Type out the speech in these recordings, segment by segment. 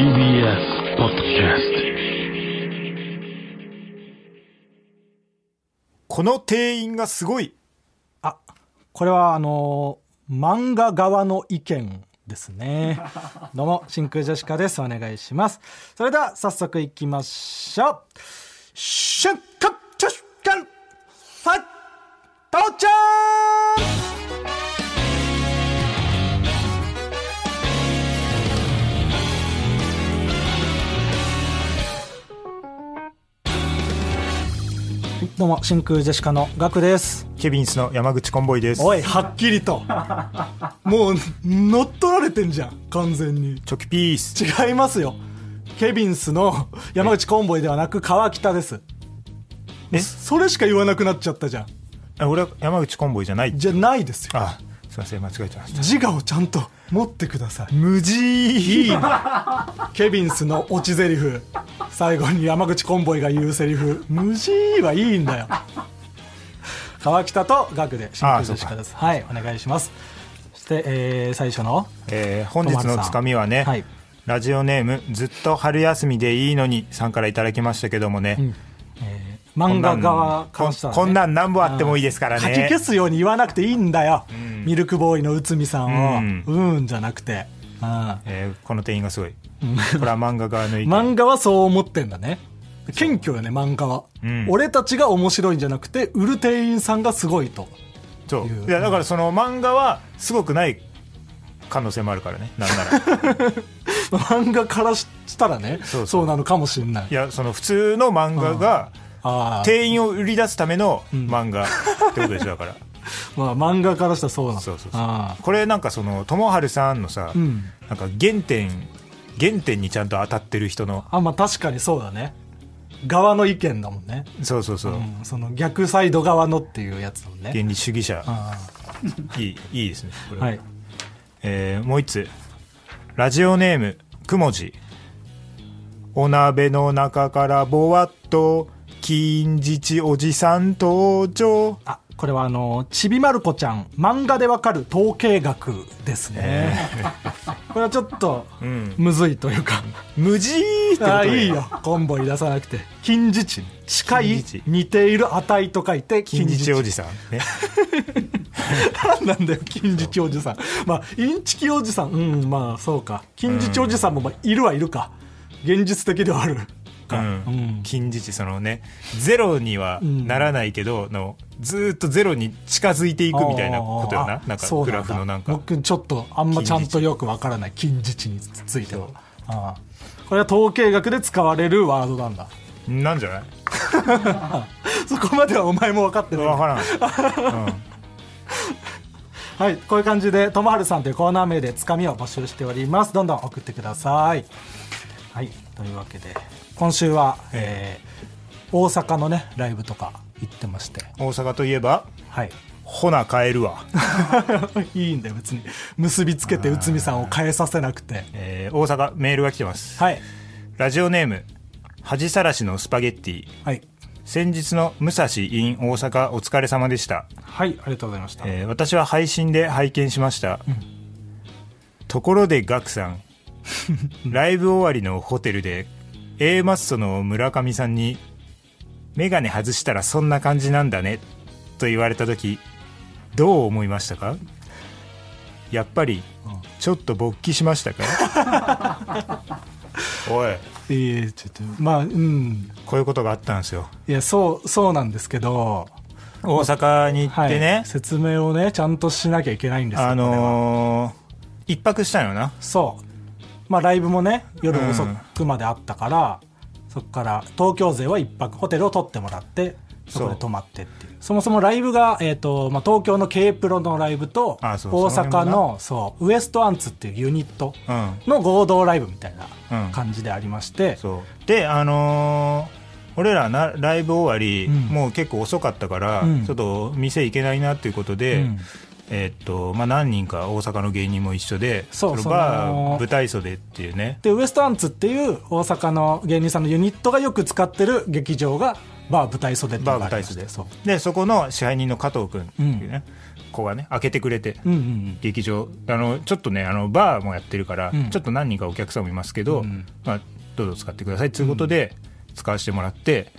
TBS ポッドキャスこの店員がすごい。あ、これはあのー漫画側の意見ですね。どうも、真空ジェシカです。お願いします。それでは、早速行きましょう。瞬間ジェシカファイ到着どうも、真空ジェシカのガクです。ケビンスの山口コンボイです。おい、はっきりと。もう、乗っ取られてんじゃん、完全に。チョキピース。違いますよ。ケビンスの山口コンボイではなく川北です。え？それしか言わなくなっちゃったじゃん。あ俺は山口コンボイじゃない。じゃないですよ。あ、すいません、間違えてました。自我をちゃんと持ってください。無事。いいなケビンスのオチ台詞。最後に山口コンボイが言うセリフ。無事はいいんだよ。川北とガクで真空ジェシカです。はいお願いします。そして、えー最初の。えー本日のつかみはね、はい。ラジオネームずっと春休みでいいのにさんからいただきましたけどもね、えー漫画側からしたら、ね、こんなん何本あってもいいですからね。書き消すように言わなくていいんだよ、ミルクボーイの内海さんを。うん。うんじゃなくて、うん。えーこの店員がすごい、これは漫画側の意見。漫画はそう思ってんだね。謙虚よね漫画は、うん。俺たちが面白いんじゃなくて売る店員さんがすごいと。そう。いやだからその漫画はすごくない可能性もあるからね。なんなら。漫画からしたらねそうなのかもしれない。いやその普通の漫画が店員を売り出すための漫画ってことでしょだから。まあ漫画からしたらそうなのそうそうそう。これなんかその友春さんのさ、うん。なんか原点原点にちゃんと当たってる人のあまあ確かにそうだね。側の意見だもんね、そうそうそう、うん、その逆サイド側のっていうやつだもんね。原理主義者。あいいいいですねこれ。あはい。えーもう一つ。ラジオネームくもじ。お鍋の中からぼわっと金槌おじさん登場。あこれはあのちびまる子ちゃん漫画でわかる統計学ですね、これはちょっとん。むずいというか、無事ってこといいよ。コンボイ出さなくて。近似値近い近似値似ている値と書いて金槌おじささんね。ん なんだよ近似値おじさん。まあインチキおじさん。うんまあそうか。近似値おじさんもまあいるはいるか。現実的ではあるか、うん。うん。金槌そのねゼロにはならないけど、のずーっとゼロに近づいていくみたいなことよな。あなんかグラフのなんか。僕ちょっとあんまちゃんとよくわからない近似値についてはああこれは統計学で使われるワードなんだ。なんじゃない？そこまではお前も分かってない分からん、うん。はいこういう感じでともはるさんというコーナー名でつかみを募集しております。どんどん送ってください。はいというわけで今週は、えー大阪のねライブとか行ってまして。大阪といえばはい。ほな帰るわ、いいんだよ別に。結びつけて内海さんを変えさせなくて。えー大阪メールが来てます。はい。ラジオネーム恥さらしのスパゲッティ。はい。先日の武蔵 in 大阪お疲れ様でした、はいありがとうございました、えー私は配信で拝見しました、ところでガクさん。ライブ終わりのホテルで A マッソの村上さんに「メガネ外したらそんな感じなんだね」と言われた時どう思いましたか？やっぱりちょっと勃起しましたか？おい。いいちょっとまあうん。こういうことがあったんですよ。いやそうそうなんですけど大阪に行ってね、はい、説明をねちゃんとしなきゃいけないんですよあのー、一泊したのな。そうまあライブもね夜遅くまであったから、そこから東京勢は一泊ホテルを取ってもらってそこで泊まってっていう。そもそもライブが、えーとまあ、東京の K プロのライブと大阪のそうウエストアンツっていうユニットうん。の合同ライブみたいうん。な感じでありまして、そう。であのー俺らなライブ終わり、うん。もう結構遅かったから、うん。ちょっと店行けないなっていうことで、うんえーっとまあ、何人か大阪の芸人も一緒でのそうそのバー舞台袖っていうね。でウエストアンツっていう大阪の芸人さんのユニットがよく使ってる劇場がバー舞台袖ってバー舞台袖そうでそこの支配人の加藤君っていうね、子がね開けてくれて、うんうん劇場。あのちょっとねあのバーもやってるから、うん。ちょっと何人かお客さんもいますけど、うんまあ、どうぞ使ってくださいということで使わせてもらって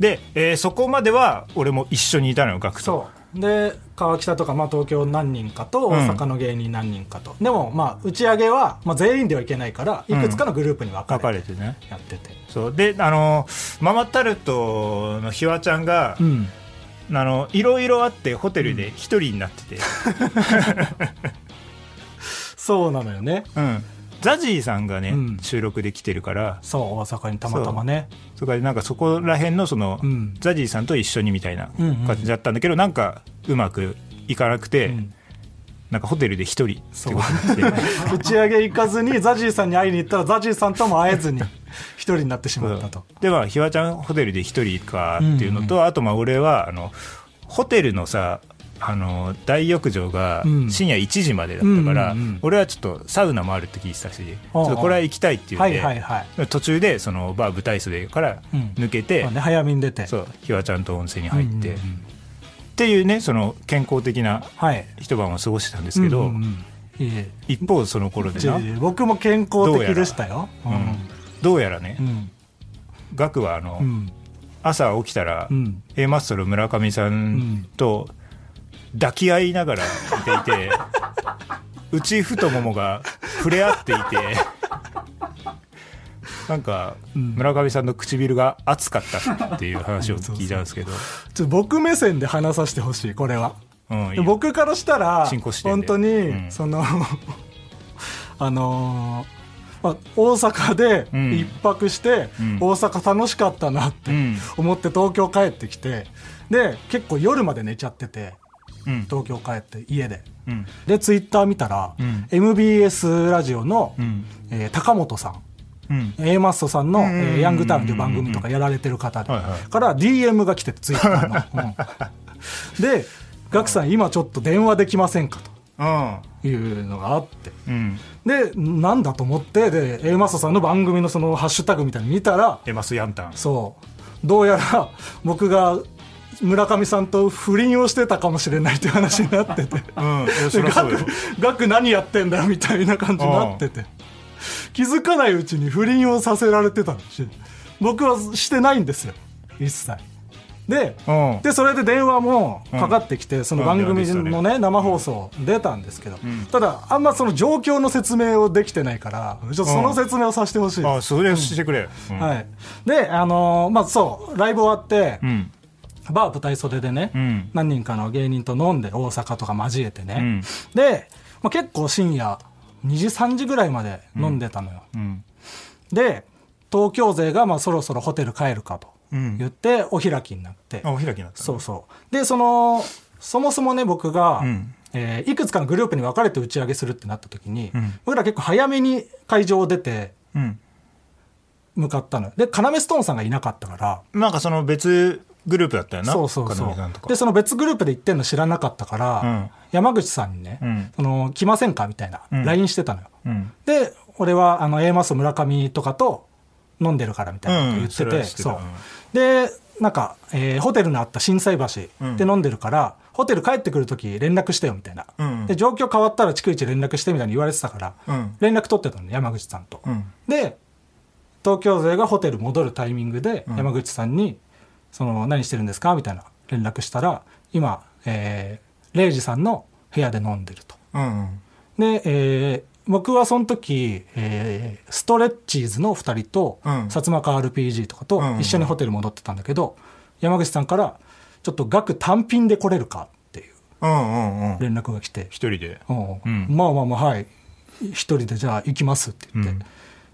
で、えーそこまでは俺も一緒にいたのよ学とそうで川北とか、まあ、東京何人かとうん。大阪の芸人何人かと、でもまあ打ち上げは、まあ、全員ではいけないからいくつかのグループに分かれてやってて、そう。であのママタルトのひわちゃんが、うん。あのいろいろあってホテルで一人になってて、そうなのよね。うんザジーさんがね、うん。収録で来てるから。そう大阪にたまたまね。そこでなんかそこら辺のその、うん。ザジーさんと一緒にみたいなうんうん感じだったんだけど、なんかうまくいかなくて、うん。なんかホテルで一人って打ち上げ行かずにザジーさんに会いに行ったらザジーさんとも会えずに 一人になってしまったと。でまあひわちゃんホテルで一人かっていうのと、あとまあ俺はあのホテルのさあの大浴場がうん。深夜1時までだったから、うんうんうん。俺はちょっとサウナもあるって聞いてたし、ちょっとこれは行きたいって言って、途中でそのバー舞台袖からうん。抜けて、早めに出て。そうひわちゃんと温泉に入って、うんうんうん。っていうねその健康的なはい。一晩を過ごしてたんですけど、一方その頃でな、僕も健康的でしたよ。うん。どうやらね、うん。ガクはあの、うん。朝起きたら、うん。A マッソの村上さんと抱き合いながら寝ていて、内太ももが触れ合っていてなんかうん。村上さんの唇が熱かったっていう話を聞いたんですけど、ちょっと僕目線で話させてほしいこれは。うん僕からしたら本当に、でうん。その あのーまあ、大阪でうん。一泊して、うん。大阪楽しかったなってうん。思って東京帰ってきてで結構夜まで寝ちゃってて。うん東京帰って家で。うん。でツイッター見たら、うん。MBS ラジオの、うん。えー高本さん。うん。A マッソさんの、ヤングタウンという番組とかやられてる方から DM が来てて、ツイッターの。うん。で、ガクさん、今ちょっと電話できませんかうん。というのがあって。うん。で、なんだと思って、で、A マッソさんの番組のそのハッシュタグみたいに見たら、エマスヤンタンそう、どうやら僕が村上さんと不倫をしてたかもしれないっていう話になってて。うん。ガク何やってんだよみたいな感じになってて。気づかないうちに不倫をさせられてたし。僕はしてないんですよ。一切。でうん。でそれで電話もかかってきて、その番組のね、生放送出たんですけど、ん。ただあんまその状況の説明をできてないからちょっとその説明をさせてほしい。です、あそれしてくれ、うん。はい、であのーまあそうライブ終わって、うんバー舞台袖でね、うん。何人かの芸人と飲んで大阪とか交えてね、うん。で、まあ、結構深夜2時3時ぐらいまで飲んでたのよ、うん。で東京勢がまあそろそろホテル帰るかとうん。言ってお開きになって、あお開きになったそうそう。でそのそもそもね僕が、うん。えーいくつかのグループに分かれて打ち上げするってなった時に、うん。僕ら結構早めに会場を出てうん。向かったのよ。で要ストーンさんがいなかったから。なんかその別グループだったよなそうそうそう。でその別グループで行ってんの知らなかったから、うん。山口さんにね、うん。その来ませんかみたいなうん。LINE してたのよ、うん。で俺はあの A マス村上とかと飲んでるからみたいなこと言ってて、うんそう。でなんか、えーホテルのあった心斎橋で飲んでるから、ホテル帰ってくる時連絡してよみたいな、うん。で状況変わったら逐一連絡してみたいに言われてたから、うん。連絡取ってたのね山口さんと、うん。で東京勢がホテル戻るタイミングでん。山口さんに「その何してるんですか?」みたいな。連絡したら今、えー、レイジさんの部屋で飲んでると。うんで、えー僕はその時、えーストレッチーズの2人と、うん。薩摩川 RPG とかとうん一緒にホテル戻ってたんだけど、山口さんから「ちょっと額単品で来れるか?」っていううんうんうん。連絡が来て。一人で？うん。うん。まあまあまあはい。一人でじゃあ行きますって言って、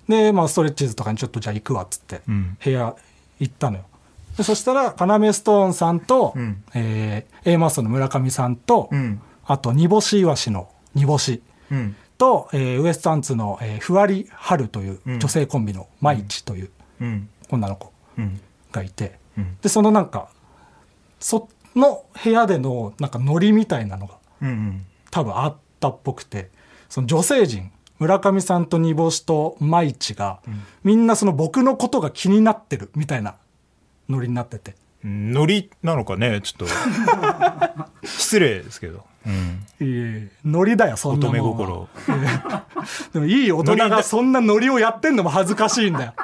で、まあ、ストレッチーズとかにちょっとじゃあ行くわっつって、うん。部屋行ったのよでそしたら要ストーンさんと、うん。えー A マッソの村上さんと、うん。あと煮干しイワシの煮干し。うん。と、えーウエストランツの、えーふわりはるといううん。女性コンビのまいちといううん。女の子うん。がいて、うん。でそのなんかその部屋でのなんかノリみたいなのがうん多分あったっぽくてその女性陣村上さんと煮干しと舞地が、みんなその僕のことが気になってるみたいなノリになってて。うんノリなのかねちょっと。失礼ですけど、うん、ノリだよそん乙なもんは。女心。でもいい大人がそんなノリをやってんのも恥ずかしいんだよ。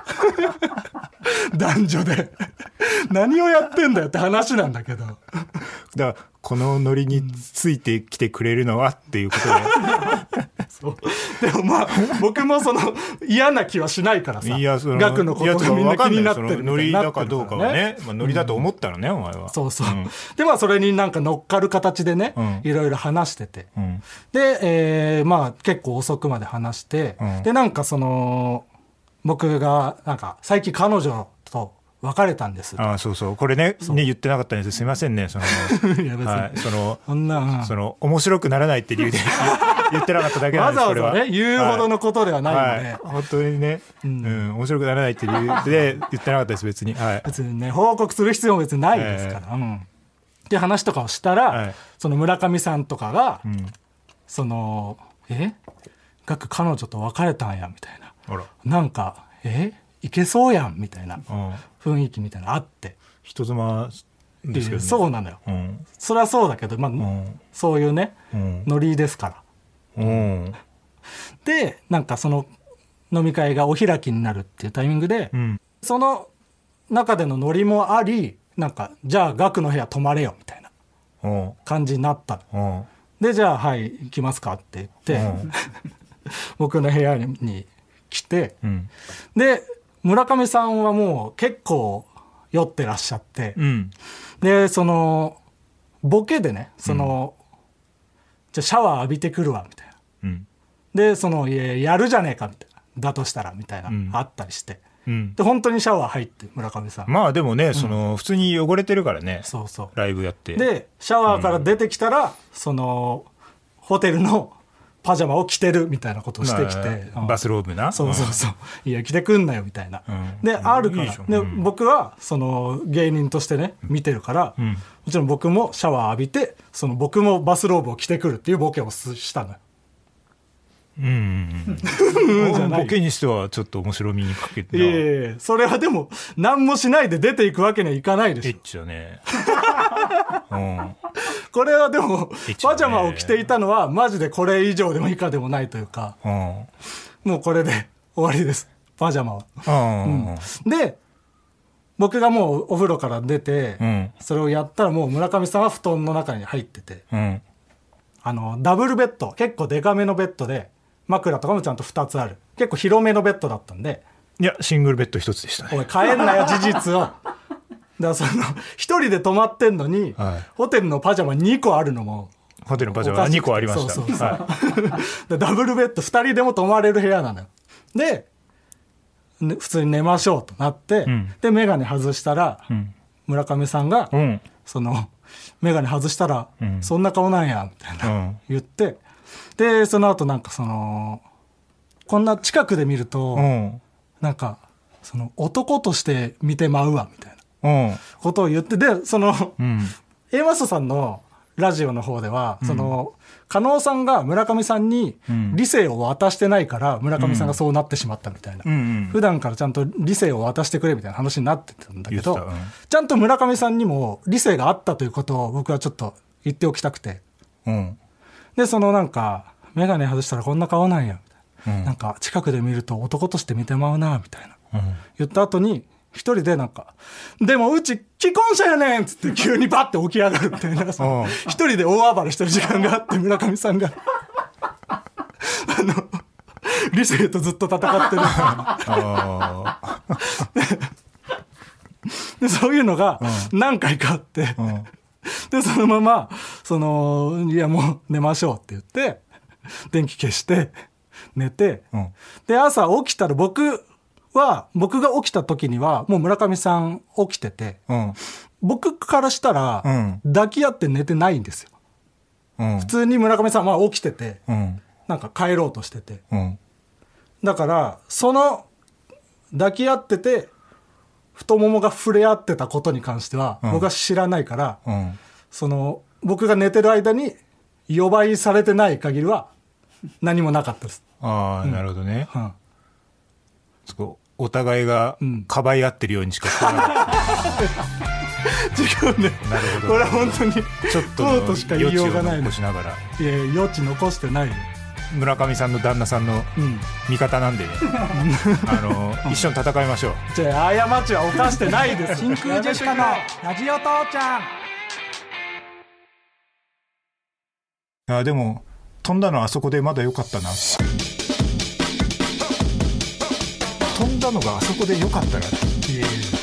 男女で。何をやってんだよって話なんだけど。だからこのノリについてきてくれるのはっていうことそう。でもまあ僕もその嫌な気はしないからさ。でいやその額のことがみんな気になってわかんないそのノリだかどうかはね、まあ、ノリだと思ったらね、お前は。そうそう、ん。でまあそれになんか乗っかる形でね、うん。いろいろ話してて、うん。で、えーまあ結構遅くまで話して、うん。でなんかその僕がなんか最近彼女と別れたんです。ああそうそう。これねね言ってなかったんです。すいませんねその。いや別に、はい。そのそんな、うん。その面白くならないって理由で 言ってなかっただけなんですわざわざね言うほどのことではないので、はい、本当にね、ううんん面白くならないって理由で言ってなかったです別に。はい。別にね報告する必要も別にないですから、うんって話とかをしたら、はい。その村上さんとかが、うん。その「え？ガク彼女と別れたんや」みたいな。なんか「え？いけそうやん」みたいなうん。雰囲気みたいなのあって。人妻ですけど、ね、そうなのよ。うん。それはそうだけど、まあん。そういうねうん。ノリですから。うん。でなんかその飲み会がお開きになるっていうタイミングで、うん。その中でのノリもありなんかじゃあガクの部屋泊まれよみたいなうん感じになった。でじゃあはい行きますかって言って、うん。僕の部屋に来てうん。で村上さんはもう結構酔ってらっしゃって、うん。でそのボケでねその、じゃあシャワー浴びてくるわみたいな。うん。でそのいややるじゃねえかみたいな。だとしたらみたいな、うん。あったりしてうん。で本当にシャワー入って村上さん、まあでもねその普通に汚れてるからね。そうそう。ライブやって。でシャワーから出てきたら、そのホテルのパジャマを着てるみたいなことをしてきて、バスローブな。そうそうそう、いや着てくんなよみたいな、うん。であるから。で、うん。僕はその芸人としてね見てるから、ん。もちろん僕もシャワー浴びてその僕もバスローブを着てくるっていうボケをすしたのようん ボケにしてはちょっと面白みにかけていやいやいやそれはでも何もしないで出ていくわけにはいかないでエッしょチだね。うん。これはでもパジャマを着ていたのはマジでこれ以上でも以下でもないというか。うん。もうこれで終わりです。パジャマは。うん。で僕がもうお風呂から出て、うん。それをやったらもう村上さんは布団の中に入ってて。うん。あのダブルベッド結構デカめのベッドで枕とかもちゃんと2つある。結構広めのベッドだったんで。いやシングルベッド一つでしたね。おい変えんなよ 事実を。だからその一人で泊まってんのに、はい。ホテルのパジャマ2個あるのもホテルのパジャマ2おかしくて。個ありました。そうそうそう。は でダブルベッド2人でも泊まれる部屋なのよ。で、ね普通に寝ましょうとなって、ん。で眼鏡外したら、いうん。村上さんが、うん。その眼鏡外したら、ん。そんな顔なんやみたいな、うん。言ってでその後なんかそのこんな近くで見ると、うん。なんかその男として見てまうわみたいなうん。ことを言ってでその、うん。A マストさんのラジオの方では、その加納さんが村上さんにん。理性を渡してないから村上さんがそうなってしまったみたいな、うん。うん普段からちゃんと理性を渡してくれみたいな話になってたんだけど、うん。ちゃんと村上さんにも理性があったということを僕はちょっと言っておきたくて。うんでそのなんか眼鏡外したらこんな顔なんやみたいな,、うん。なんか近くで見ると男として見てまうなみたいな。うん。言った後に一人でなんか「でもうち既婚者やねん!」っつって急にバッて起き上がるみたいな。一人で大暴れしてる時間があって村上さんが。あの理性とずっと戦ってるあ でそういうのが何回かあって、ーうん でそのままその「いやもう寝ましょう」って言って電気消して寝て、うん。で朝起きたら僕は僕が起きた時にはもう村上さん起きててうん。僕からしたら、うん。抱き合って寝てないんですよ。うん。普通に村上さんは起きててうん。なんか帰ろうとしてて。うん。だからその抱き合ってて太ももが触れ合ってたことに関しては、うん。僕は知らないから、うん。その僕が寝てる間に予売されてない限りは何もなかったです、ああなるほどね。うん。そこお互いがうん。かばい合ってるようにしか聞かっ違うねなるほど。これは本当にちょっとしか言いようがないの。しながら。いや余地残してないよ村上さんの旦那さんのうん。味方なんでね。あの一緒に戦いましょう。じゃあ過ちは犯してないです。真空ジェシカのラジオ父ちゃん。あでも飛んだのあそこでまだ良かったな。飛んだのがあそこで良かったな。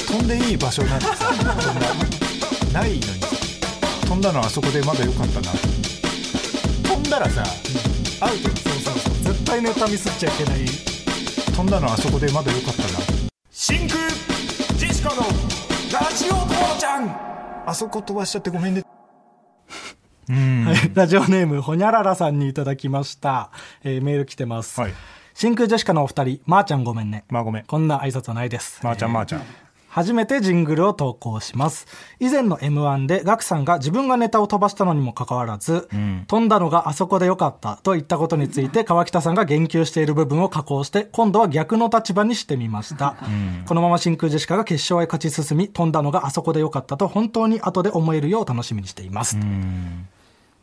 飛んでいい場所なんてさそんなないのに。飛んだのあそこでまだ良かったな。飛んだらさ、アウトそうそうそう。絶対ネタミスっちゃいけない。飛んだのあそこでまだ良かったな。真空ジェシカのラジオ父ちゃん。あそこ飛ばしちゃってごめんね。うん、はい、ラジオネームほにゃららさんにいただきました、えーメール来てます、はい。真空ジェシカのお二人まー、ちゃんごめんね。まあごめん。こんな挨拶はないです。まー、ちゃんまー、ちゃん初めてジングルを投稿します。以前の m 1でガクさんが自分がネタを飛ばしたのにもかかわらず、ん。飛んだのがあそこでよかったと言ったことについて川北さんが言及している部分を加工して今度は逆の立場にしてみました、このまま真空ジェシカが決勝へ勝ち進み飛んだのがあそこでよかったと本当に後で思えるよう楽しみにしています、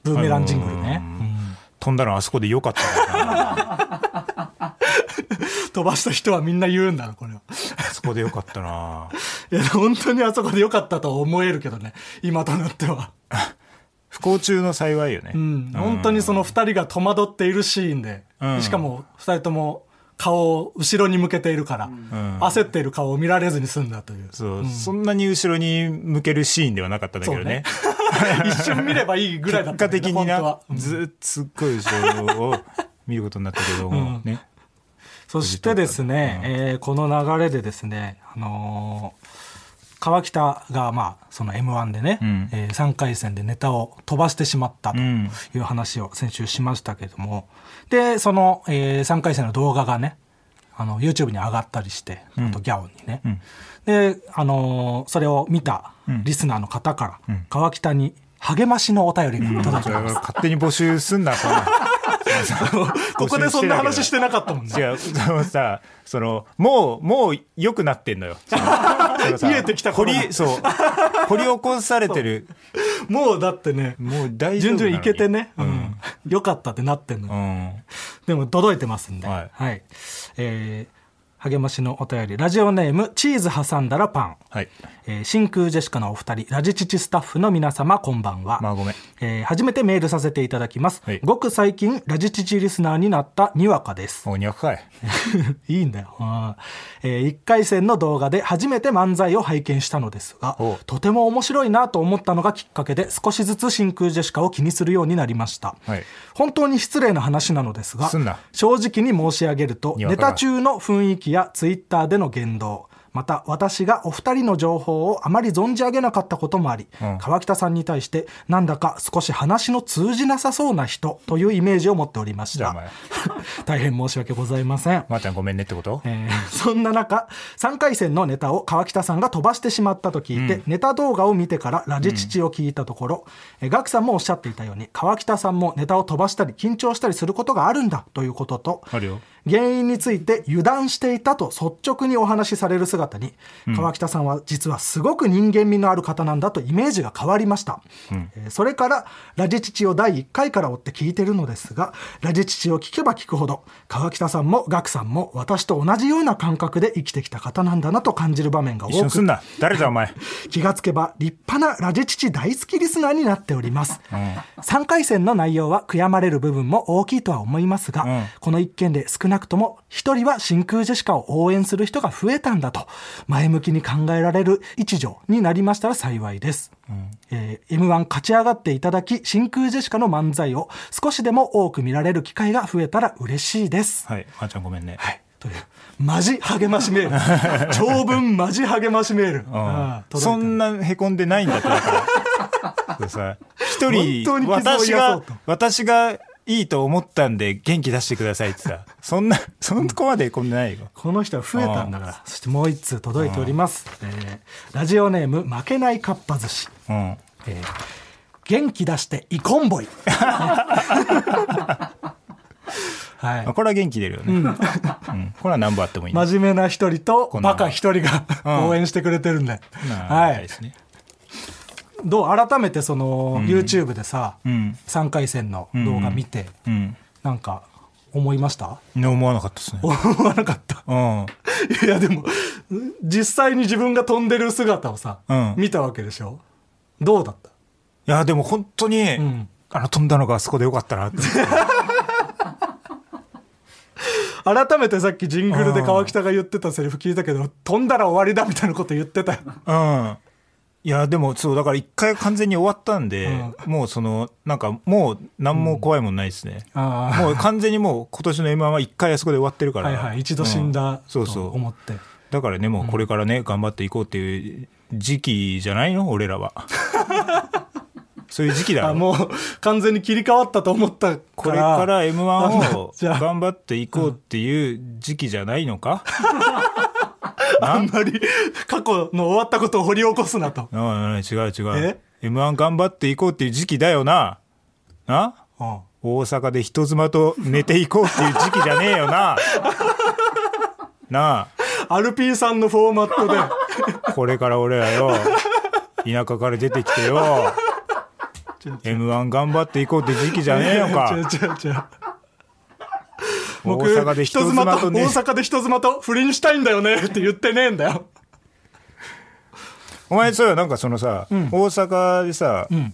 ブーメランジングルね、うん。飛んだのあそこで良かったな 飛ばした人はみんな言うんだろこれは。あそこで良かったな。いや本当にあそこでよかったと思えるけどね。今となっては。不幸中の幸いよね、うん、本当にその2人が戸惑っているシーンで、うん。しかも2人とも顔を後ろに向けているから、ん。焦っている顔を見られずに済んだという。そう、そんなに後ろに向けるシーンではなかったんだけどね。一瞬見ればいいぐらいだった結果的になずっとすっごい後ろを見ることになったけども、ねそしてですね、えーこの流れでですね、あのー川北が、まあ、その m 1でね、うん。え3回戦でネタを飛ばしてしまったとうん。いう話を先週しましたけども、でその、え3回戦の動画がねあの YouTube に上がったりして、あとギャオにね、ん。で、あのーそれを見たリスナーの方から、ん。川北に励ましのお便りが届きました、勝手に募集すんなそんな ここでそんな話してなかったもんね。違う。そのさそのもうもう良くなってんのよ。そのそのさ見えてきた掘りそう。掘り起こされてる。もうだってねもう大丈夫順々いけてね、ううん。ん、よかったってなってんのよ、うん。でも届いてますんで、はい。えー励ましのお便り。ラジオネームチーズ挟んだらパン、はい。えー真空ジェシカのお二人ラジチチスタッフの皆様こんばんは、まあごめん。えー初めてメールさせていただきます、はい。ごく最近ラジチチリスナーになったにわかです。おにゃくかい。いいんだよ、うんえ1回戦の動画で初めて漫才を拝見したのですがとても面白いなと思ったのがきっかけで少しずつ真空ジェシカを気にするようになりました、はい。本当に失礼な話なのですがすんな。正直に申し上げるとネタ中の雰囲気やツイッターでの言動また私がお二人の情報をあまり存じ上げなかったこともあり、うん。川北さんに対してなんだか少し話の通じなさそうな人というイメージを持っておりました。大変申し訳ございません。まー、ちゃんごめんねってこと？えーそんな中3回戦のネタを川北さんが飛ばしてしまったと聞いて、ネタ動画を見てからラジチチを聞いたところ、えーガクさんもおっしゃっていたように川北さんもネタを飛ばしたり緊張したりすることがあるんだということとあるよ原因について油断していたと率直にお話しされる姿に、川北さんは実はすごく人間味のある方なんだとイメージが変わりました、えーそれからラジチチを第1回から追って聞いてるのですがラジチチを聞けば聞くほど川北さんもガクさんも私と同じような感覚で生きてきた方なんだなと感じる場面が多く誰だお前。気がつけば立派なラジチチ大好きリスナーになっております、3回戦の内容は悔やまれる部分も大きいとは思いますが、うん。この一件で少なくとも一人は真空ジェシカを応援する人が増えたんだと前向きに考えられる一助になりましたら幸いです、えー m 1勝ち上がっていただき真空ジェシカの漫才を少しでも多く見られる機会が増えたら嬉しいです。はい。まー、ちゃんごめんね。はい。というマジ励ましメール。長文マジ励ましメール、うん。そんなへこんでないんだってだから 一人私が私がいいと思ったんで元気出してくださいってさそんなそんなこまでへこんでないよ。この人は増えたんだから。そしてもう一通届いております、えーラジオネーム負けないかっぱ寿司、うん。えー元気出してイコンボイ。はい。あこれは元気出るよね、うん。これは何本あってもいいね。真面目な一人とバカ一人がうん。応援してくれてるんで、なはい。ですねどう？改めてその、ん。YouTube でさ、うん。3回戦の動画見て、うん。なんか思いました？ね思わなかったですね。思わなかった？うん。いやでも実際に自分が飛んでる姿をさ、うん。見たわけでしょ？どうだった？いやでも本当に、ん。あの飛んだのがあそこでよかったなって。改めてさっきジングルで川北が言ってたセリフ聞いたけど飛んだら終わりだみたいなこと言ってたよ。うんいやでもそうだから一回完全に終わったんで、もうそのなんかもう何も怖いもんないですね、ああもう完全にもう今年の m 1は一回あそこで終わってるからはいはい。一度死んだうん。そうとそう。思って、だからねもうこれからね、頑張っていこうっていう時期じゃないの？俺らは。そういう時期だもう完全に切り替わったと思ったから。これから m 1を頑張っていこうっていう時期じゃないのか、あんまり過去の終わったことを掘り起こすなと、う違う違う。え？m 1頑張っていこうっていう時期だよな。な？うん。大阪で人妻と寝ていこうっていう時期じゃねえよな。な？アルピーさんのフォーマットで。あ これから俺らよ。田舎から出てきてよ。m 1頑張っていこうって時期じゃねえのか。違う違う違う大僕阪で人妻とね。大阪で人妻と不倫したいんだよねって言ってねえんだよ。お前そうよなんかそのさ、大阪でさ、ん。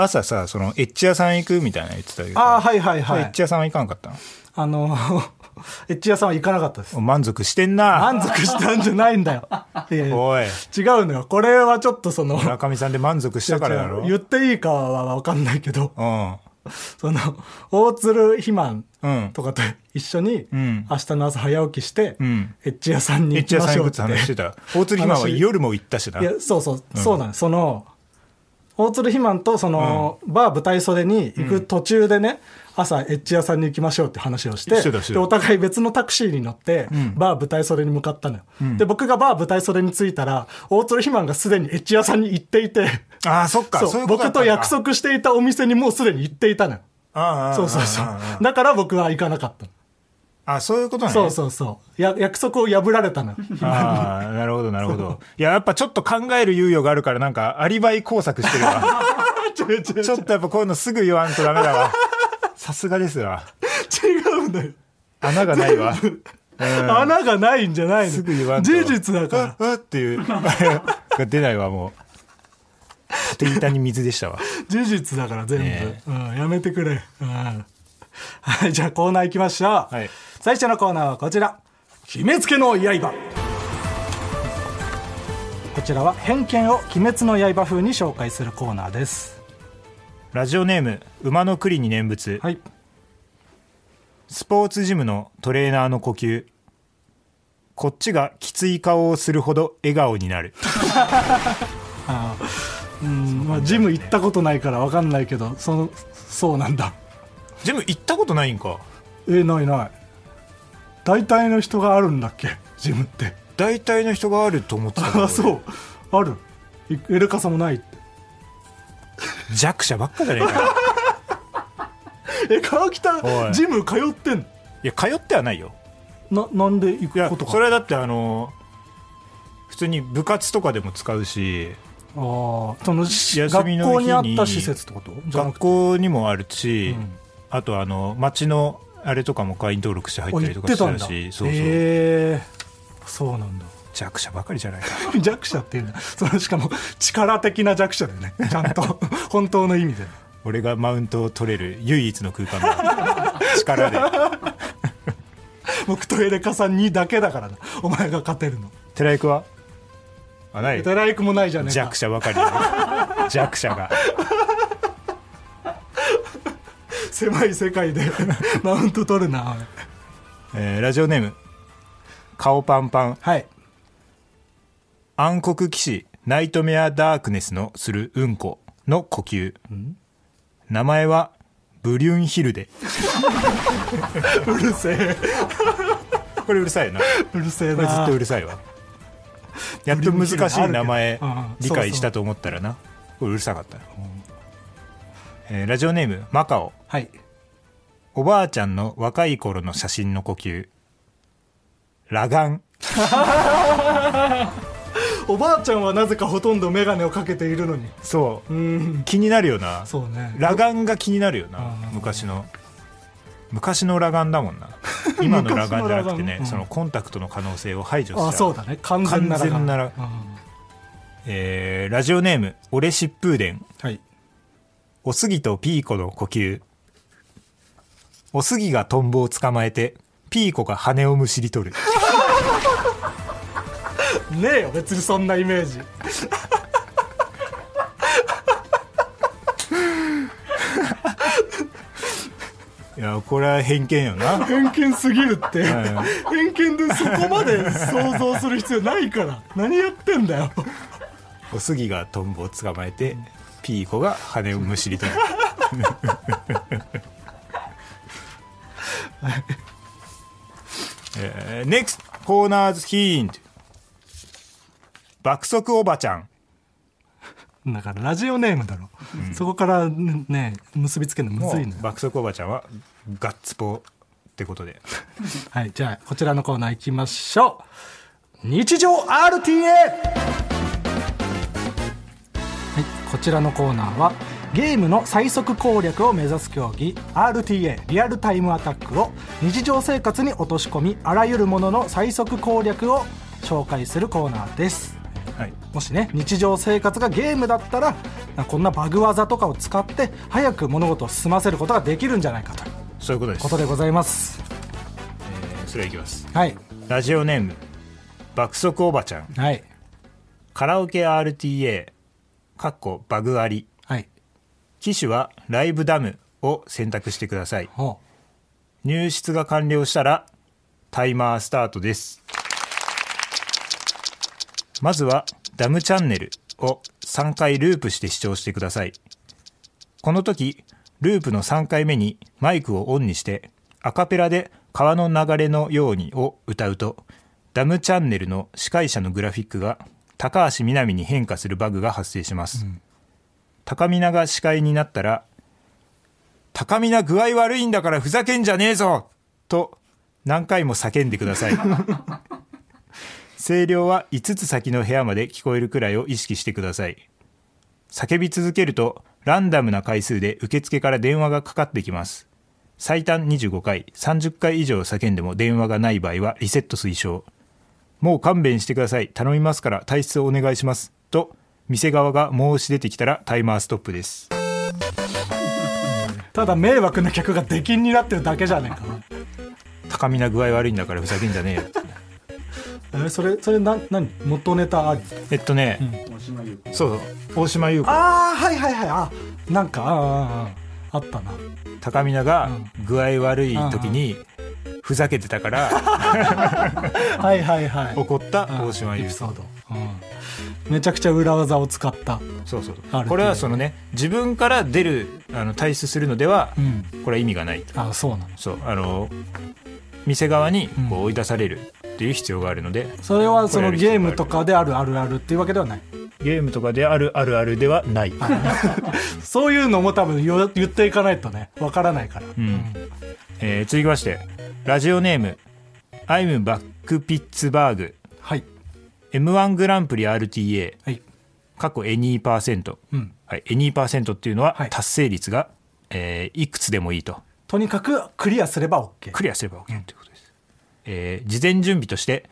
朝さそのエッチ屋さん行くみたいなの言ってたけどああはいはいはい。エッチ屋さんは行かんかったの？あの エッチ屋さんは行かなかったです。満足してんな。満足したんじゃないんだよ。い。やいやおい違うのよ。これはちょっとその村上さんで満足したからだろ？言っていいかは分かんないけど。うん その大鶴肥満うん。とかと一緒にん。明日の朝早起きして、ん。エッチ屋さんに行きましょうって。て話してた。大鶴ひまは話夜も行ったしな。いやそうそう、そうなんその大鶴肥満とその、バー舞台袖に行く途中でね、朝エッチ屋さんに行きましょうって話をしてでお互い別のタクシーに乗って、バー舞台袖に向かったのよ、で僕がバー舞台袖に着いたら大鶴肥満がすでにエッチ屋さんに行っていてああそっか。僕と約束していたお店にもうすでに行っていたのよ。ああそうそうそう。だから僕は行かなかったのあそういうことね。そうそうそう。や約束を破られたのよああなるほどなるほど。いややっぱちょっと考える猶予があるからなんかアリバイ工作してるわ。ちょっとやっぱこういうのすぐ言わんとダメだわ。さすがですわ。違うんだよ。穴がないわ。穴がないんじゃないの。すぐ言わんと。事実だから。っていう。が出ないわもう。縦板に水でしたわ。事実だから全部、ねうん、やめてくれ、うん、はいじゃあコーナー行きましょう、はい最初のコーナーはこちら「決めつけの刃」こちらは偏見を「鬼滅の刃」風に紹介するコーナーです。ラジオネーム馬の栗に念仏、はい。スポーツジムのトレーナーの呼吸。こっちがきつい顔をするほど笑顔になる。あー。うんまあ、ジム行ったことないから分かんないけどそのそうなんだ。ジム行ったことないんか。えないない大体の人があるんだっけ？ジムって。大体の人があると思ってたけどあそう。ある。いエレカさもないって。俺 弱者ばっかじゃねえかよ。え川北ジム通ってんいや通ってはないよ。のななんで行くことかそれはだってあの普通に部活とかでも使うし。ああその学校にあった施設ってこと？学校にもあるし、うん。あとあの町のあれとかも会員登録して入あったりとかしてたしそうそう、へえそうなんだ。弱者ばかりじゃない？か 弱者っていうんだそのしかも力的な弱者だよね。ちゃんと本当の意味で。俺がマウントを取れる唯一の空間だ。力で。僕とエレカさんにだけだからな。お前が勝てるの。寺井君は？あない。寺井君もないじゃねえか。弱者ばかり弱者が狭い世界で マウント取るなえーラジオネーム。顔パンパン。はい。暗黒騎士ナイトメアダークネスのするうんこの呼吸。名前はブリュンヒルデ。うるせえ。これうるさいな。うるせえこれずっなとうるさいわ。やっと難しい名前理解したと思ったらな。これうるさかった、えーラジオネームマカオ。はい。おばあちゃんの若い頃の写真の呼吸。裸眼。おばあちゃんはなぜかほとんど眼鏡をかけているのに。そう。うん。気になるよな。そうね。裸眼が気になるよな昔の。昔の裸眼だもんな。今の裸眼じゃなくてね、そのコンタクトの可能性を排除したあそうだね。完全な完全ならうん。えーラジオネーム「俺疾風伝はい」おすぎとピーコの呼吸。おすぎがトンボを捕まえてピーコが羽をむしり取る。ねえよ別にそんなイメージ。いやこれは偏見よな。偏見すぎるって。は偏見でそこまで想像する必要ないから。何やってんだよ。おすぎがトンボを捕まえてピーコが羽をむしり取る えー、NEXT コーナーズヒント爆速おばちゃん。だからラジオネームだろ、そこからね結びつけるのむもずいのよ。爆速おばちゃんはガッツポってことで。はいじゃあこちらのコーナー行きましょう。日常 RTA はいこちらのコーナーはゲームの最速攻略を目指す競技 RTA リアルタイムアタックを日常生活に落とし込みあらゆるものの最速攻略を紹介するコーナーです。はい。もしね日常生活がゲームだったらこんなバグ技とかを使って早く物事を進ませることができるんじゃないかと。いうそういうことです。ことでございます。えーそれいきます。はい。ラジオネーム爆速おばちゃん。はい。カラオケ RTA かっこバグあり。はい。機種はライブダムを選択してください。ほ入室が完了したらタイマースタートです。まずはダムチャンネルを3回ループして視聴してください。この時ループの3回目にマイクをオンにしてアカペラで川の流れのようにを歌うとダムチャンネルの司会者のグラフィックが高橋みなみに変化するバグが発生します、高見菜が司会になったら高見な具合悪いんだからふざけんじゃねえぞ！と何回も叫んでください。声量は5つ先の部屋まで聞こえるくらいを意識してください。叫び続けるとランダムな回数で受付から電話がかかってきます。最短25回30回以上叫んでも電話がない場合はリセット推奨もう勘弁してください。頼みますから退出をお願いします。と店側が申し出てきたらタイマーストップです。うただ迷惑な客が出禁になってるだけじゃねえか。高見な具合悪いんだからふざけんじゃねえよ。えそれそれな何？元ネタありえっとね、そう大島優子。ああはいはいはい。あなんかあああああったな。高見菜が具合悪い時にふざけてたから はいはいはい。怒ったうん大島優子エピソード、うん。めちゃくちゃ裏技を使った。そうそう。これはそのね自分から出るあの退出するのではうん。これは意味がない。あそうなの。そう。あの店側にこううん追い出されるっていう必要があるので、それはそのゲームとかであるあるあるっていうわけではない。ゲームとかであるあるあるではない、そういうのも多分言言っていかないとねわからないから、うん。えー続きましてラジオネーム「アイムバックピッツバーグはい m 1グランプリ RTA はい。過去エニーパーセント。うん。はい、エニーパーセントっていうのははい。達成率が、えーいくつでもいいと。とにかくクリアすれば OK クリアすれば OK ということです、えー事前準備として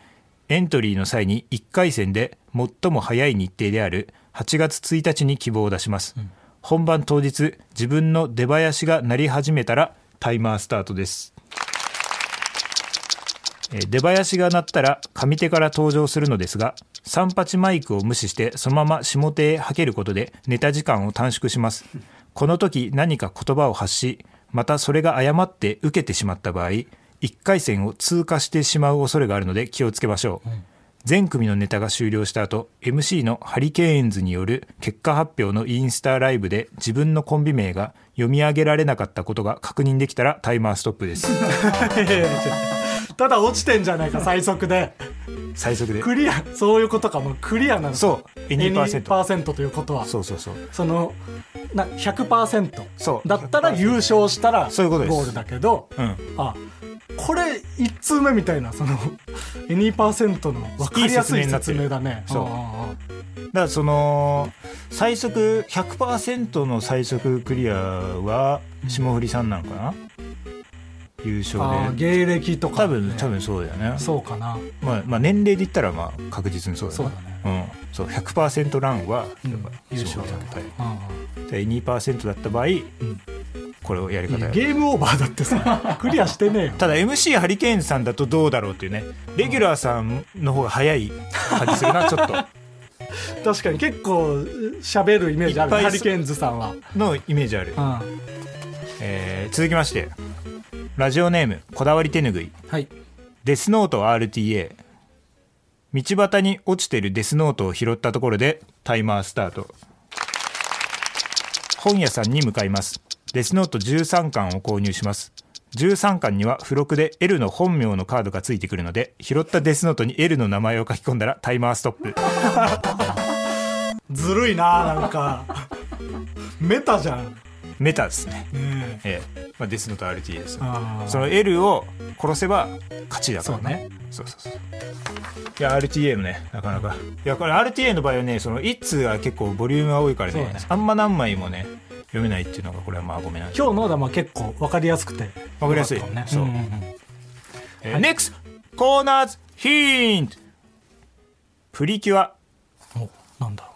エントリーの際に1回戦で最も早い日程である8月1日に希望を出します、本番当日自分の出囃子が鳴り始めたらタイマースタートです。えー出囃子が鳴ったら上手から登場するのですが三八マイクを無視してそのまま下手へはけることでネタ時間を短縮します。この時何か言葉を発しまたそれが誤って受けてしまった場合1回戦を通過してしまう恐れがあるので気をつけましょう、全組のネタが終了した後 MC のハリケーンズによる結果発表のインスタライブで自分のコンビ名が読み上げられなかったことが確認できたらタイマーストップです ただ落ちてんじゃないか最速で。最速で。クリアそういうことかもうクリアなのそう。エニーパーセントパーセントということは。そうそうそう。そのな100%そう。だったら優勝したらそういうことゴールだけどうん。あこれ1通目みたいなそのエニーパーセントの分かりやすい説明だね。そう。ああああからその最速100%の最速クリアは霜降りさんなのかな？優勝で。芸歴とか、多分多分そうだよね。そうかな。まあ、まあ年齢で言ったらまあ確実にそうだそうねだね。うん、そう100%ランはうん。やっぱ優勝そうだねうんで2%だった場合、これをやり方ゲームオーバーだってさ クリアしてねえよ。ただ MC ハリケーンズさんだとどうだろうっていうね。レギュラーさんの方が早い感じするな ちょっと。確かに結構喋るイメージある。ハリケーンズさんは、のイメージある、うん、えー続きましてラジオネームこだわり手ぬぐい。はい。デスノート RTA 道端に落ちてるデスノートを拾ったところでタイマースタート。本屋さんに向かいます。デスノート13巻を購入します。13巻には付録で L の本名のカードがついてくるので拾ったデスノートに L の名前を書き込んだらタイマーストップ。ずるいななんか。メタじゃん、ねメタですね。えええ。まあ、デスノート RTA ですその L を殺せば勝ちだからそうね。そうそうそういや RTA もねなかなか。いやこれ RTA の場合はねその1通が結構ボリュームが多いからねそうね。あんま何枚もね読めないっていうのがこれはまあごめんなさい。今日のだまあ結構分かりやすくて。わかりやすい。よかったね。そう。んんん。えー NEXT コーナーズヒント。プリキュア。おなんだろう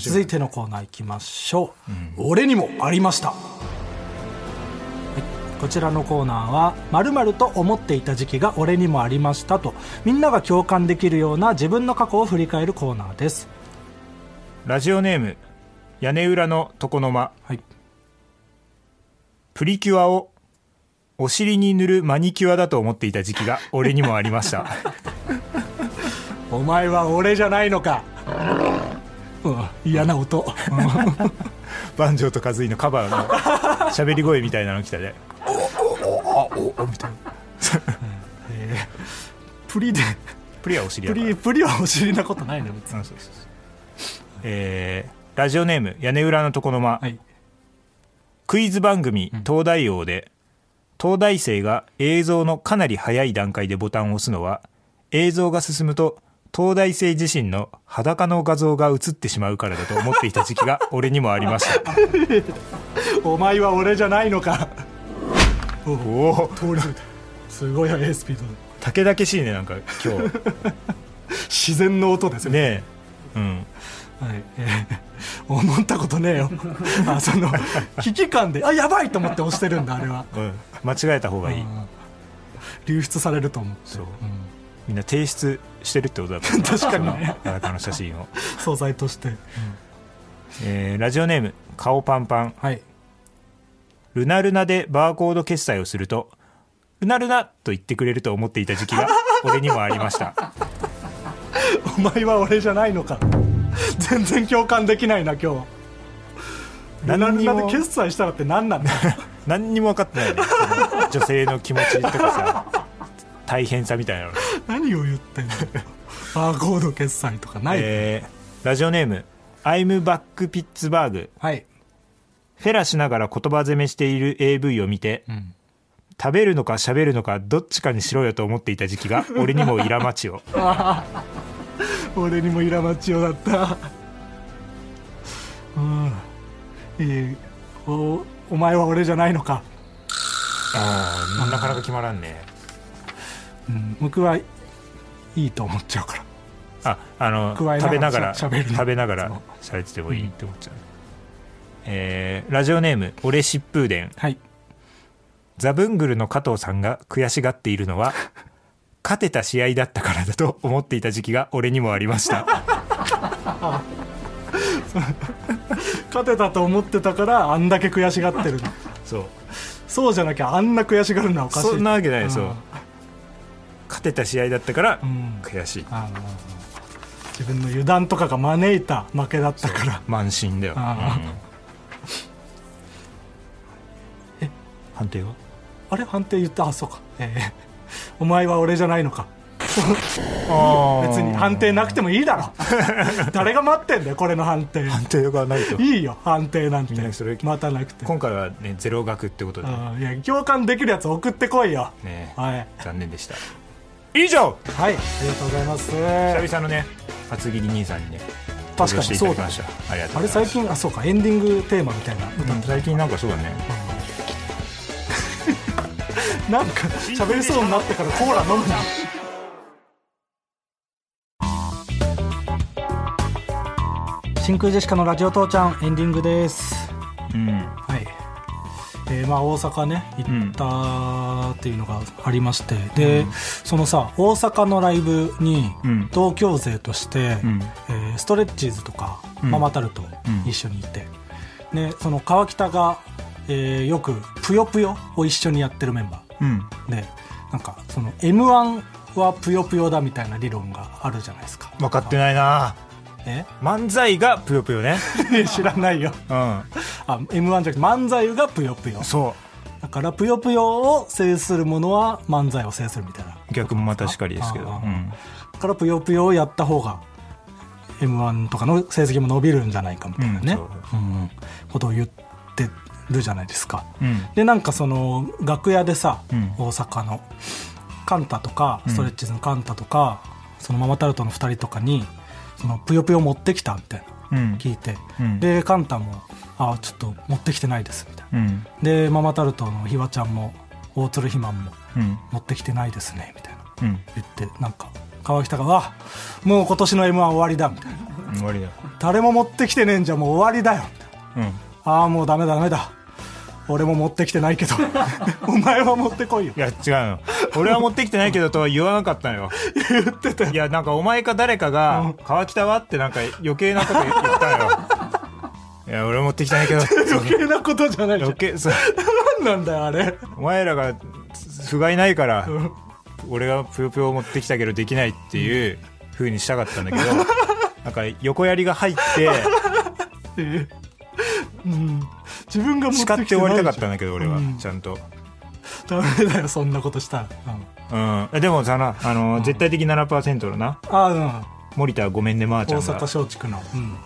続いてのコーナー行きましょう、俺にもありました、はい、こちらのコーナーは〇〇と思っていた時期が俺にもありましたとみんなが共感できるような自分の過去を振り返るコーナーです。ラジオネーム屋根裏の床の間。はい。プリキュアをお尻に塗るマニキュアだと思っていた時期が俺にもありました。お前は俺じゃないのか、うん、嫌な音。バンジョーとカズイのカバーの喋り声みたいなの来たで。プリでプリはお尻だからプリプリはお尻なことないの別に。うんそうそうそう。えーラジオネーム屋根裏の床の間、はい。クイズ番組「東大王」で、東大生が映像のかなり早い段階でボタンを押すのは映像が進むと東大生自身の裸の画像が映ってしまうからだと思っていた時期が 俺にもありましたお前は俺じゃないのか。おお。お通りすごい速いスピード。でたけだけしいねなんか今日。自然の音ですよ。ねねえ。うん。はい、えー思ったことねえよ。あその危機感であやばいと思って押してるんだあれは、うん、間違えた方がいい、うん。流出されると思うそう、みんな提出してるってことだから 確かに。裸の写真を、素材として、えーラジオネーム顔パンパン。はい。ルナルナでバーコード決済をするとルナルナと言ってくれると思っていた時期が 俺にもありました。お前は俺じゃないのか。全然共感できないな今日。何にも。何にで決済したらって何なんだよ。何にも分かってないね。女性の気持ちとかさ大変さみたいなの、何を言ってんのバーコード決済とかない、えーラジオネームアイムバックピッツバーグはい、フェラしながら言葉攻めしている AV を見て、ん。食べるのか喋るのかどっちかにしろよと思っていた時期が 俺にもイラマチを。俺にもイラマチオだった。うん。いい。おお前は俺じゃないのか、ああなかなか決まらんねうん、僕はいいと思っちゃうから。ああの加えながら食べながらしゃべるの。食べながら喋っててもいいって思っちゃう、えーラジオネーム俺疾風伝はい。ザブングルの加藤さんが悔しがっているのは 勝てた試合だったからだと思っていた時期が俺にもありました。勝てたと思ってたからあんだけ悔しがってるそう。そうじゃなきゃあんな悔しがるのはおかしい。そんなわけない、うんそう勝てた試合だったからうん。悔しい、自分の油断とかが招いた負けだったから。満身だよ、あうん。判定は？あれ？判定言った？あそうか、えー お前は俺じゃないのか。別に判定なくてもいいだろ。誰が待ってんだよこれの判定。判定がないと。いいよ判定なんて。待たなくて。今回はねゼロ額ってことで。いや共感できるやつ送ってこいよ。はい。残念でした以上。はいありがとうございます。久々のね厚切り兄さんにね登場していただありがとうあれ最近あそうかエンディングテーマみたいな歌最近なんかそうだね。なんか喋りそうになってからコーラ飲むな。真空ジェシカのラジオ父ちゃんエンディングです。うん。はいえーまあ大阪ね行ったっていうのがありまして、で、そのさ大阪のライブにうん。東京勢として、うん。えーストレッチーズとか、うん。ママタルト一緒にいて、でその川北が、えーよく「ぷよぷよ」を一緒にやってるメンバうん。ーでなんかその m 1はぷよぷよだみたいな理論があるじゃないですか。分かってないな。え漫才がぷよぷよね。知らないよ。うん。あ m 1じゃなくて漫才がぷよぷよ。そだからぷよぷよを制する者は漫才を制するみたいな。う逆もまたしかりですけど。うん。だからぷよぷよをやった方が m 1とかの成績も伸びるんじゃないかみたいなね、うんそう。うんことを言ってるじゃないですか。うん。でなんかその楽屋でさ、うん。大阪のカンタとかストレッチーズのカンタとか、そのママタルトの2人とかにそのぷよぷよ持ってきたみたいなうん。聞いて、うん。でカンタも「あちょっと持ってきてないです」みたいな。うん。でママタルトのひわちゃんも大鶴ひまんもうん。持ってきてないですねみたいな。うん。言ってなんか川北が「わもう今年の m 1終わりだ」みたいな。終わりだ「誰も持ってきてねえんじゃもう終わりだよ」みたいなうん。ああもうダメだダメだ。俺も持ってきてないけど。お前は持ってこいよ。いや違うの俺は持ってきてないけどとは言わなかったのよ。言ってたよ。いやなんかお前か誰かが「川北は?」ってなんか余計なこと言ったのよ。いや俺は持ってきてないけど。余計なことじゃないじゃん。余計そう。何なんだよあれ。お前らが不甲斐ないから俺がぷよぷよを持ってきたけどできないっていう風にしたかったんだけどなんか横槍が入って うん。自分が持ってきてない叱って終わりたかったんだけど俺はうん。ちゃんとダメだよそんなことしたら、うん、うん。でもさなあの絶対的7%のな。ああうん。森田ごめんねまーちゃ大阪んが松竹の、うん、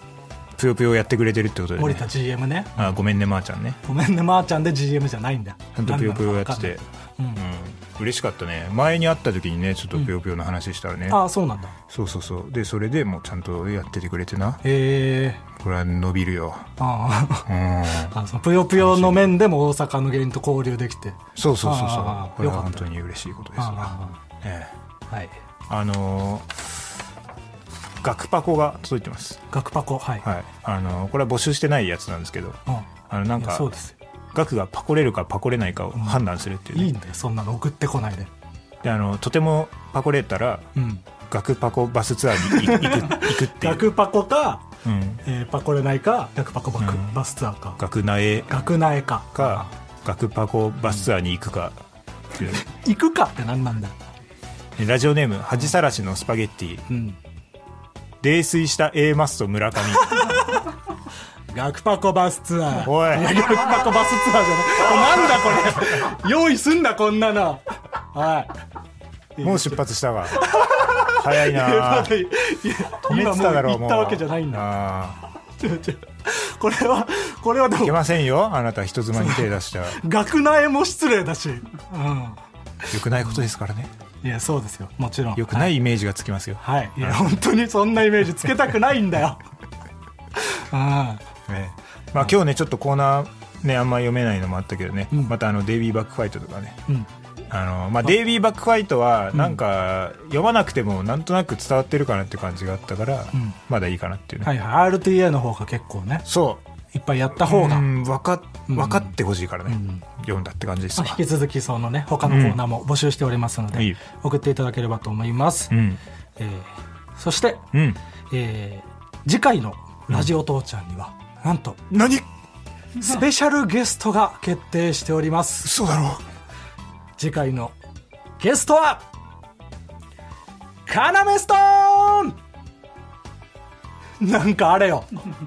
ぷよぷよやってくれてるってことでね。森田 GM ね。あごめんねまーちゃんね。ごめんねまー、ちゃんで GM じゃないんだ。よちゃんとぷよぷよやっててうん。嬉しかったね。前に会った時にねちょっとぷよぷよの話したらね、うん、ああそうなんだ。そうそうそう。でそれでもうちゃんとやっててくれてな。へえこれは伸びるよ。ああうん。あぷよぷよの面でも大阪の芸人と交流できて。そうそうそうそう。これは本当に嬉しいことです。わあええ。あはい。あのー学パコが届いてます。学パコはい、はい。あのーこれは募集してないやつなんですけど。うん。あのなんかそうですよ額がパコれるかパコれないかを判断するっていうね、いいんだよそんなの送ってこないで。であのとてもパコれたらうん。学パコバスツアーに行く行くっていう、学パコか、うん、えーパコれないか学パコバク、うん。バスツアーか。学苗学苗か。か学パコバスツアーに行くか。う行くかって何なんだラジオネーム恥さらしのスパゲッティ。うん。泥酔した A マスト村上学パコバスツアー。おい。や学パコバスツアーじゃない。なんだこれ。用意すんだこんなの。はい。もう出発したわ。早いな。止め今もうて。ただろうもったわけじゃないんだ。これはこれはでも。ーいけませんよ。あなた人妻に手出した。よ学苗も失礼だし。うん。くないことですからね。いやそうですよ。もちろん。よくないイメージがつきますよ、はい、いや本当にそんなイメージつけたくないんだよ。あ ねまあ、今日ねちょっとコーナーねあんま読めないのもあったけどね、うん。またあのデイビーバックファイトとかね。あうん。あの、まあ、デイビーバックファイトはなんか読まなくてもなんとなく伝わってるかなって感じがあったから、うん。まだいいかなっていうね、はいはい。RTA の方が結構ね。そう。いっぱいやった方が、うん分かうん。分かってほしいからね、うん。読んだって感じです。わまあ引き続きそのね他のコーナーも募集しておりますので、送っていただければと思います、うん。えーそして、うん。えー次回の「ラジオ父ちゃん」には、なんと何？スペシャルゲストが決定しております。嘘だろ。次回のゲストはカナメストーン！なんかあれよ。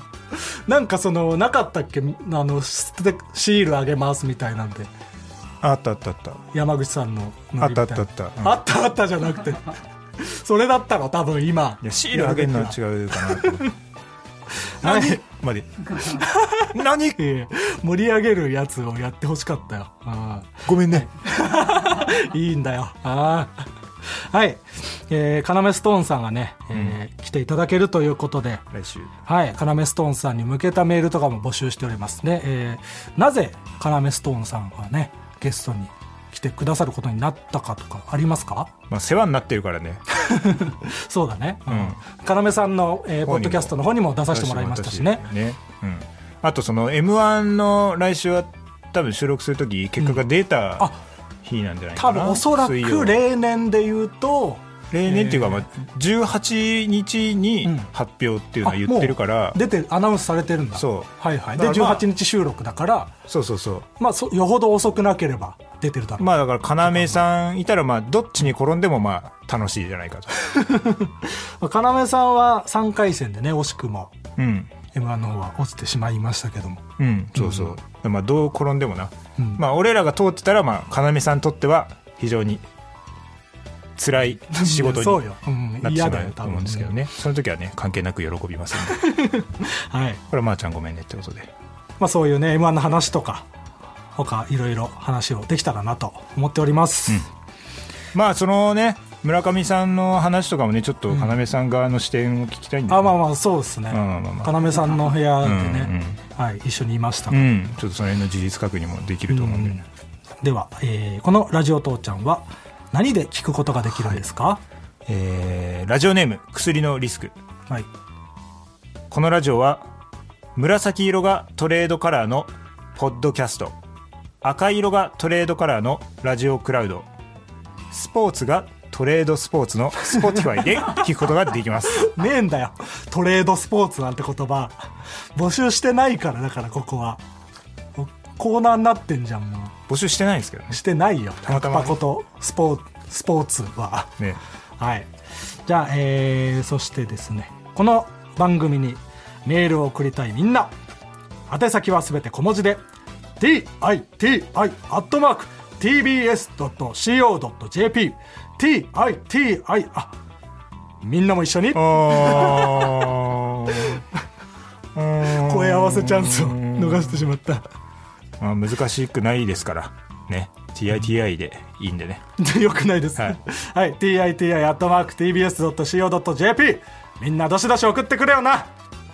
なんかそのなかったっけ？あのシールあげますみたいなんで。あったあったあった。山口さんのあったあったあった、うん。あったあったじゃなくて。それだったの？多分今。いやシールあげるの。は違うかな何？まで 何？盛り上げるやつをやってほしかったよ。あごめんね。あ いいんだよ。ああ。はい。えー、カナメストーンさんがね、えー来ていただけるということで、来週。はい。カナメストーンさんに向けたメールとかも募集しておりますね。えーなぜカナメストーンさんがね、ゲストに来てくださることになったかとかありますか？まあ世話になってるからね。そうだね。うん。うん。さんの、えーポッドキャストの方にも出させてもらいましたしね。ね、うん、あとその m 1の来週は多分収録する時結果が出たあ日なんじゃないかな、多分おそらく例年で言うと、例年っていうか、えーまあ、18日うんに発表っていうのは言ってるから、出てアナウンスされてるんだ。そう。はいはい。で、まあ18日収録だから、そうそうそう。まあ、そよほど遅くなければ出てるだろう。まあだから要さんいたらまあどっちに転んでもまあ楽しいじゃないかと、要さんは3回戦でね、惜しくもうん M1 の方は落ちてしまいましたけども。うんそうそう、まあどう転んでもな、うんまあ俺らが通ってたらまあ要さんにとっては非常に辛い仕事に。なってしま、うと思うんですけどね、その時はね関係なく喜びますんではい。これはまーちゃんごめんねってことでまあそういうね、M1 の話とか、他いろいろ話をできたらなと思っております。まあそのね村上さんの話とかもねちょっと要さん側の視点を聞きたいんで、あ、まあまあそうですね。まあまあまあ。ま要さんの部屋でうんね、はい、一緒にいました。うん。ちょっとその辺の事実確認もできると思うんで、うん。では、えーこのラジオ父ちゃんは何で聞くことができるんですか？えーラジオネーム薬のリスク。はい。このラジオは紫色がトレードカラーのポッドキャスト赤色がトレードカラーのラジオクラウドスポーツがトレードスポーツのスポティファイで聞くことができます ねえんだよ。トレードスポーツなんて言葉。募集してないから、だからここは。コーナーになってんじゃん、も募集してないんですけどねう。してないよ。たまたまねタコとスポースポーツは。ねはい。じゃあ、えー、そしてですね、この番組にメールを送りたいみんな、宛先はすべて小文字で、titi.tbs.co.jp、titi、あ、みんなも一緒に？声合わせチャンスを逃してしまった。まあ、難しくないですからね TITI でいいんでね よくないです。ははいい。titi.tbs.co.jp。みんなどしどし送ってくれよな。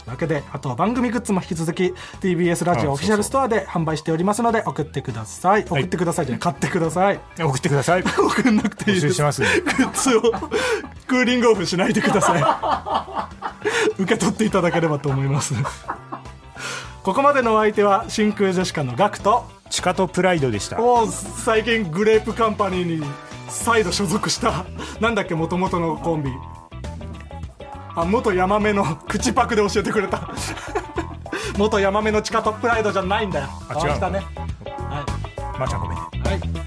わけで、あとは番組グッズも引き続き TBS ラジオあオフィシャルストアで販売しておりますので送ってください。送ってくださいじゃない、買ってください。送ってください 送んなくていいです。しますんでグッズをクーリングオフしないでください。受け取っていただければと思います。ここまでのお相手は真空ジェシカのガクとチカとプライドでしたもう最近グレープカンパニーに再度所属したなんだっけ元々のコンビあ元ヤマメの口パクで教えてくれた。元ヤマメの地下トップライドじゃないんだよ。あ違うね。はい。まーちゃんごめん